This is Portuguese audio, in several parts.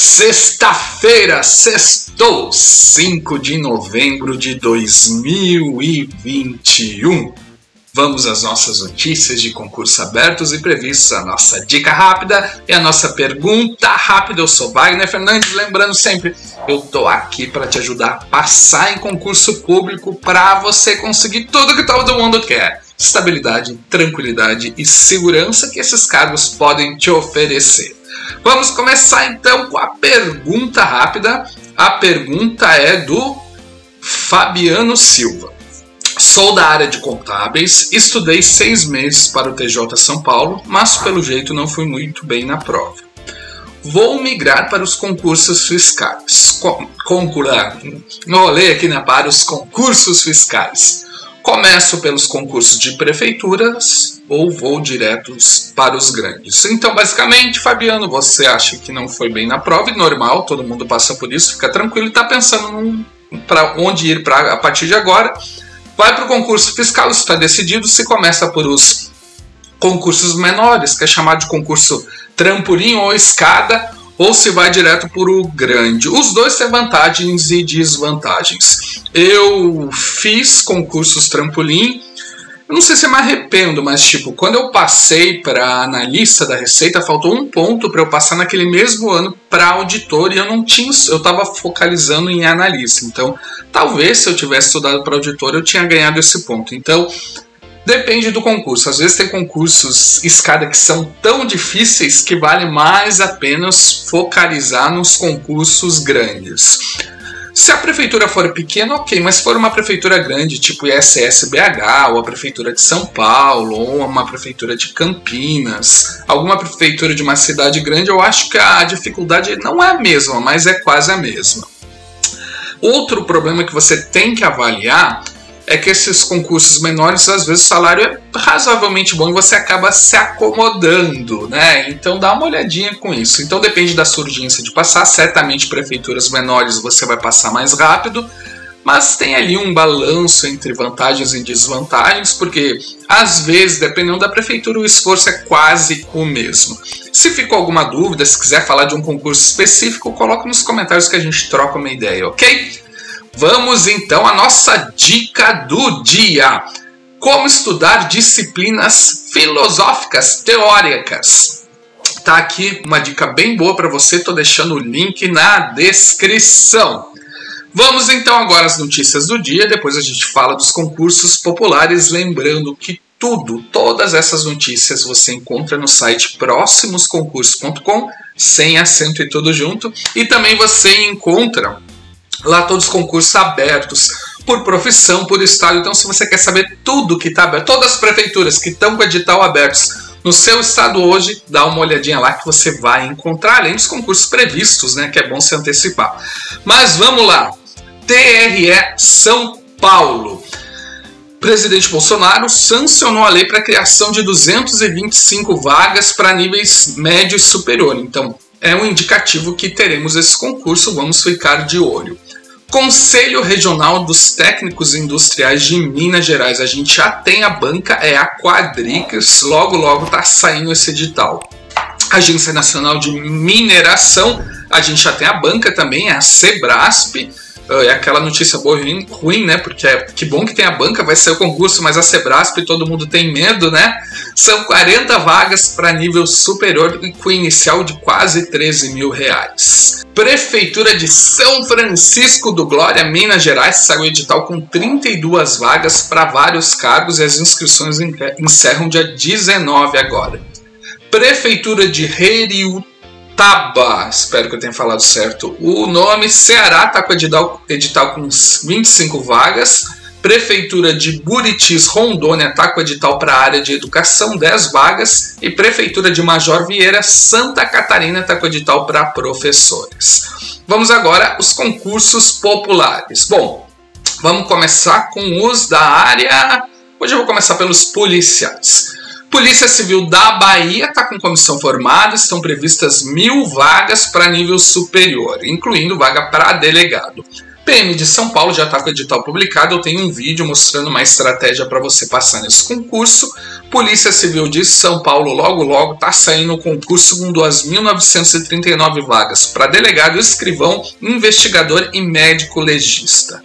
Sexta-feira, sextou, 5 de novembro de 2021. Vamos às nossas notícias de concurso abertos e previstos, a nossa dica rápida e a nossa pergunta rápida. Eu sou Wagner Fernandes, lembrando sempre, eu tô aqui para te ajudar a passar em concurso público para você conseguir tudo que todo mundo quer. Estabilidade, tranquilidade e segurança que esses cargos podem te oferecer. Vamos começar então com a pergunta rápida. A pergunta é do Fabiano Silva. Sou da área de contábeis, estudei seis meses para o TJ São Paulo, mas pelo jeito não fui muito bem na prova. Vou migrar para os concursos fiscais. Concurar, rolê aqui né, para os concursos fiscais. Começo pelos concursos de prefeituras ou vou diretos para os grandes. Então, basicamente, Fabiano, você acha que não foi bem na prova, e normal, todo mundo passa por isso, fica tranquilo está pensando para onde ir pra, a partir de agora. Vai para o concurso fiscal, está decidido. Se começa por os concursos menores, que é chamado de concurso trampolim ou escada, ou se vai direto para o grande. Os dois têm vantagens e desvantagens. Eu fiz concursos trampolim. Eu não sei se eu me arrependo, mas tipo, quando eu passei para analista da Receita, faltou um ponto para eu passar naquele mesmo ano para auditor e eu não tinha, eu estava focalizando em analista. Então, talvez se eu tivesse estudado para auditor, eu tinha ganhado esse ponto. Então, Depende do concurso. Às vezes tem concursos escada que são tão difíceis que vale mais a pena focalizar nos concursos grandes. Se a prefeitura for pequena, ok, mas se for uma prefeitura grande, tipo ISSBH, ou a prefeitura de São Paulo, ou uma prefeitura de Campinas, alguma prefeitura de uma cidade grande, eu acho que a dificuldade não é a mesma, mas é quase a mesma. Outro problema que você tem que avaliar é que esses concursos menores, às vezes o salário é razoavelmente bom e você acaba se acomodando, né? Então dá uma olhadinha com isso. Então depende da sua urgência de passar. Certamente prefeituras menores você vai passar mais rápido, mas tem ali um balanço entre vantagens e desvantagens, porque às vezes, dependendo da prefeitura, o esforço é quase o mesmo. Se ficou alguma dúvida, se quiser falar de um concurso específico, coloque nos comentários que a gente troca uma ideia, ok? Vamos então à nossa dica do dia. Como estudar disciplinas filosóficas teóricas. Tá aqui uma dica bem boa para você, tô deixando o link na descrição. Vamos então agora às notícias do dia, depois a gente fala dos concursos populares, lembrando que tudo, todas essas notícias você encontra no site próximosconcursos.com, sem acento e tudo junto, e também você encontra Lá todos os concursos abertos por profissão, por estado. Então, se você quer saber tudo que está aberto, todas as prefeituras que estão com edital abertos no seu estado hoje, dá uma olhadinha lá que você vai encontrar, além dos concursos previstos, né? Que é bom se antecipar. Mas vamos lá. TRE São Paulo. Presidente Bolsonaro sancionou a lei para a criação de 225 vagas para níveis médio e superior. Então, é um indicativo que teremos esse concurso, vamos ficar de olho. Conselho Regional dos Técnicos Industriais de Minas Gerais. A gente já tem a banca, é a Quadricas, logo logo tá saindo esse edital. Agência Nacional de Mineração, a gente já tem a banca também, é a Sebrasp. É aquela notícia boa e ruim, né? Porque é que bom que tem a banca, vai ser o concurso, mas a Sebrasp todo mundo tem medo, né? São 40 vagas para nível superior e com inicial de quase 13 mil reais. Prefeitura de São Francisco do Glória, Minas Gerais, saiu edital com 32 vagas para vários cargos e as inscrições encerram dia 19 agora. Prefeitura de Reriú Taba, espero que eu tenha falado certo o nome. Ceará está com edital, edital com 25 vagas. Prefeitura de Buritis, Rondônia, está com edital para a área de educação, 10 vagas. E Prefeitura de Major Vieira, Santa Catarina, está com edital para professores. Vamos agora aos concursos populares. Bom, vamos começar com os da área. Hoje eu vou começar pelos policiais. Polícia Civil da Bahia está com comissão formada, estão previstas mil vagas para nível superior, incluindo vaga para delegado. PM de São Paulo já está com o edital publicado. Eu tenho um vídeo mostrando uma estratégia para você passar nesse concurso. Polícia Civil de São Paulo, logo logo, está saindo o concurso com 2.939 vagas para delegado, escrivão, investigador e médico legista.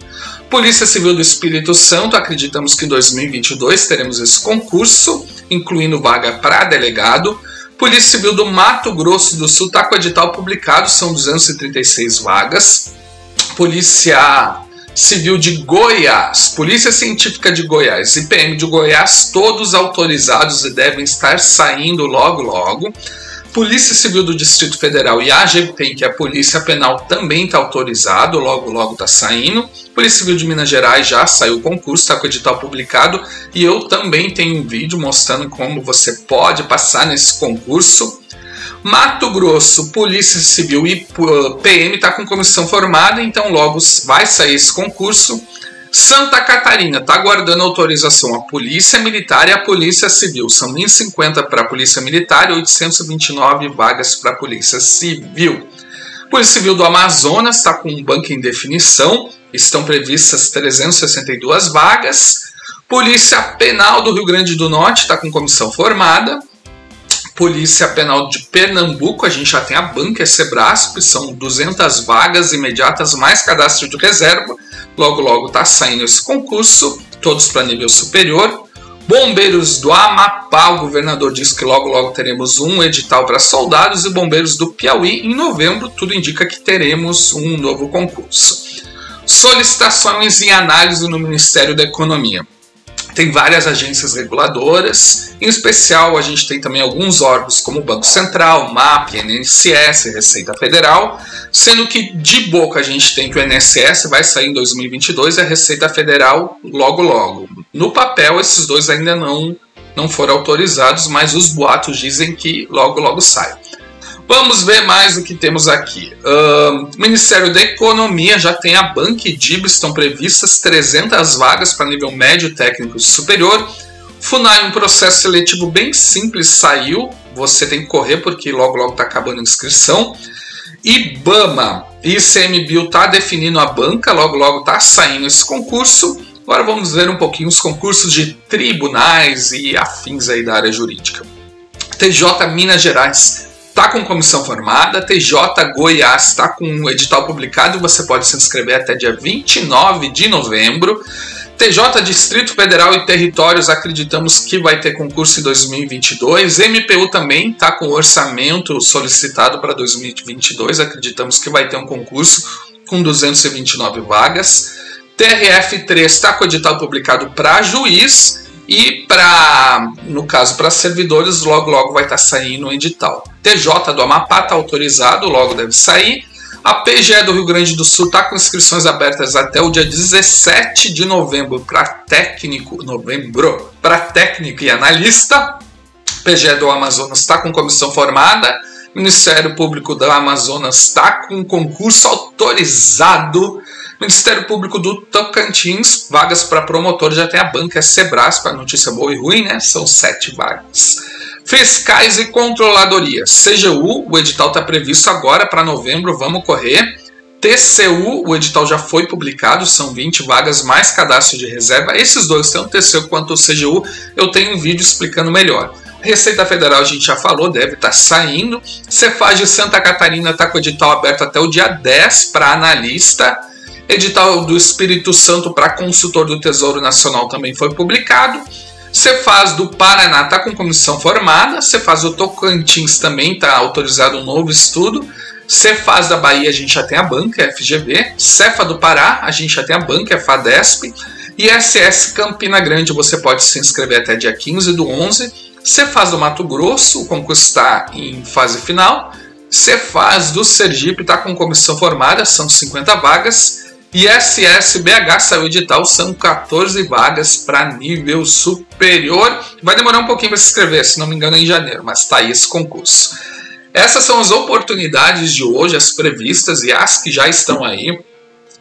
Polícia Civil do Espírito Santo, acreditamos que em 2022 teremos esse concurso, incluindo vaga para delegado. Polícia Civil do Mato Grosso do Sul está com o edital publicado, são 236 vagas. Polícia Civil de Goiás, Polícia Científica de Goiás e PM de Goiás, todos autorizados e devem estar saindo logo logo. Polícia Civil do Distrito Federal e a AGPEM, que é a Polícia Penal, também está autorizado, logo logo está saindo. Polícia Civil de Minas Gerais já saiu o concurso, está com o edital publicado e eu também tenho um vídeo mostrando como você pode passar nesse concurso. Mato Grosso, Polícia Civil e PM está com comissão formada, então logo vai sair esse concurso. Santa Catarina está aguardando autorização a Polícia Militar e a Polícia Civil. São 1.050 para a Polícia Militar e 829 vagas para a Polícia Civil. Polícia Civil do Amazonas está com um banco em definição, estão previstas 362 vagas. Polícia Penal do Rio Grande do Norte está com comissão formada. Polícia Penal de Pernambuco, a gente já tem a banca, é Sebrasp, são 200 vagas imediatas, mais cadastro de reserva. Logo, logo está saindo esse concurso, todos para nível superior. Bombeiros do Amapá, o governador diz que logo, logo teremos um edital para soldados. E Bombeiros do Piauí, em novembro, tudo indica que teremos um novo concurso. Solicitações em análise no Ministério da Economia. Tem várias agências reguladoras, em especial a gente tem também alguns órgãos como o Banco Central, MAP, INSS, Receita Federal, sendo que de boca a gente tem que o INSS vai sair em 2022 e a Receita Federal logo logo. No papel esses dois ainda não não foram autorizados, mas os boatos dizem que logo logo sai. Vamos ver mais o que temos aqui. Uh, Ministério da Economia já tem a Bank e DIB, estão previstas 300 vagas para nível médio técnico superior. FUNAI, um processo seletivo bem simples, saiu. Você tem que correr porque logo logo está acabando a inscrição. IBAMA, ICMBio está definindo a banca, logo logo está saindo esse concurso. Agora vamos ver um pouquinho os concursos de tribunais e afins aí da área jurídica. TJ Minas Gerais está com comissão formada, TJ Goiás está com um edital publicado, você pode se inscrever até dia 29 de novembro. TJ Distrito Federal e Territórios acreditamos que vai ter concurso em 2022. MPU também está com orçamento solicitado para 2022, acreditamos que vai ter um concurso com 229 vagas. TRF3 está com edital publicado para juiz e para, no caso, para servidores, logo logo vai estar tá saindo o edital. TJ do Amapá está autorizado, logo deve sair. A PGE do Rio Grande do Sul está com inscrições abertas até o dia 17 de novembro para técnico, novembro, para técnico e analista. PGE do Amazonas está com comissão formada. Ministério Público do Amazonas está com concurso autorizado Ministério Público do Tocantins, vagas para promotor, já tem a banca é Sebras, para notícia boa e ruim, né? São sete vagas. Fiscais e controladoria. CGU, o edital está previsto agora para novembro, vamos correr. TCU, o edital já foi publicado, são 20 vagas mais cadastro de reserva. Esses dois, tanto TCU quanto o CGU, eu tenho um vídeo explicando melhor. Receita Federal a gente já falou, deve estar tá saindo. Cefaz de Santa Catarina está com o edital aberto até o dia 10 para analista. Edital do Espírito Santo para consultor do Tesouro Nacional também foi publicado. Cefaz do Paraná está com comissão formada. Cefaz do Tocantins também está autorizado um novo estudo. Cefaz da Bahia a gente já tem a banca, FGV. Cefa do Pará a gente já tem a banca, FADESP. E SS Campina Grande você pode se inscrever até dia 15 do 11. Cefaz do Mato Grosso, o concurso está em fase final. Cefaz do Sergipe está com comissão formada, são 50 vagas. E SSBH saiu edital, são 14 vagas para nível superior. Vai demorar um pouquinho para se inscrever, se não me engano, é em janeiro, mas está aí esse concurso. Essas são as oportunidades de hoje, as previstas e as que já estão aí.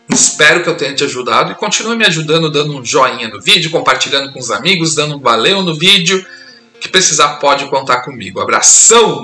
Espero que eu tenha te ajudado e continue me ajudando dando um joinha no vídeo, compartilhando com os amigos, dando um valeu no vídeo. Que precisar pode contar comigo. Abração!